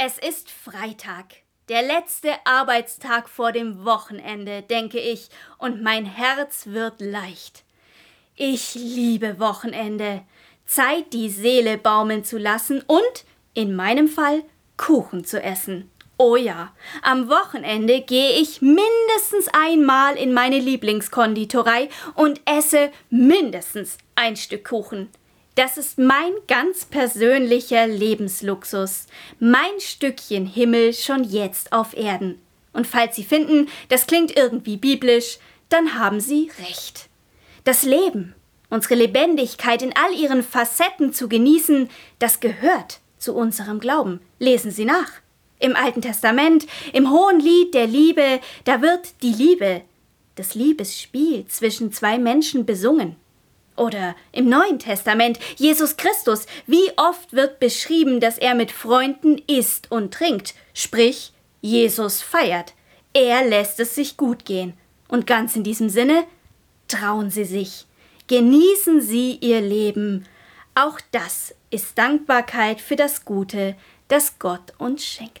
Es ist Freitag, der letzte Arbeitstag vor dem Wochenende, denke ich, und mein Herz wird leicht. Ich liebe Wochenende, Zeit, die Seele baumeln zu lassen und, in meinem Fall, Kuchen zu essen. Oh ja, am Wochenende gehe ich mindestens einmal in meine Lieblingskonditorei und esse mindestens ein Stück Kuchen. Das ist mein ganz persönlicher Lebensluxus, mein Stückchen Himmel schon jetzt auf Erden. Und falls Sie finden, das klingt irgendwie biblisch, dann haben Sie recht. Das Leben, unsere Lebendigkeit in all ihren Facetten zu genießen, das gehört zu unserem Glauben. Lesen Sie nach. Im Alten Testament, im hohen Lied der Liebe, da wird die Liebe, das Liebesspiel zwischen zwei Menschen besungen. Oder im Neuen Testament Jesus Christus, wie oft wird beschrieben, dass er mit Freunden isst und trinkt, sprich Jesus feiert. Er lässt es sich gut gehen. Und ganz in diesem Sinne, trauen Sie sich, genießen Sie Ihr Leben. Auch das ist Dankbarkeit für das Gute, das Gott uns schenkt.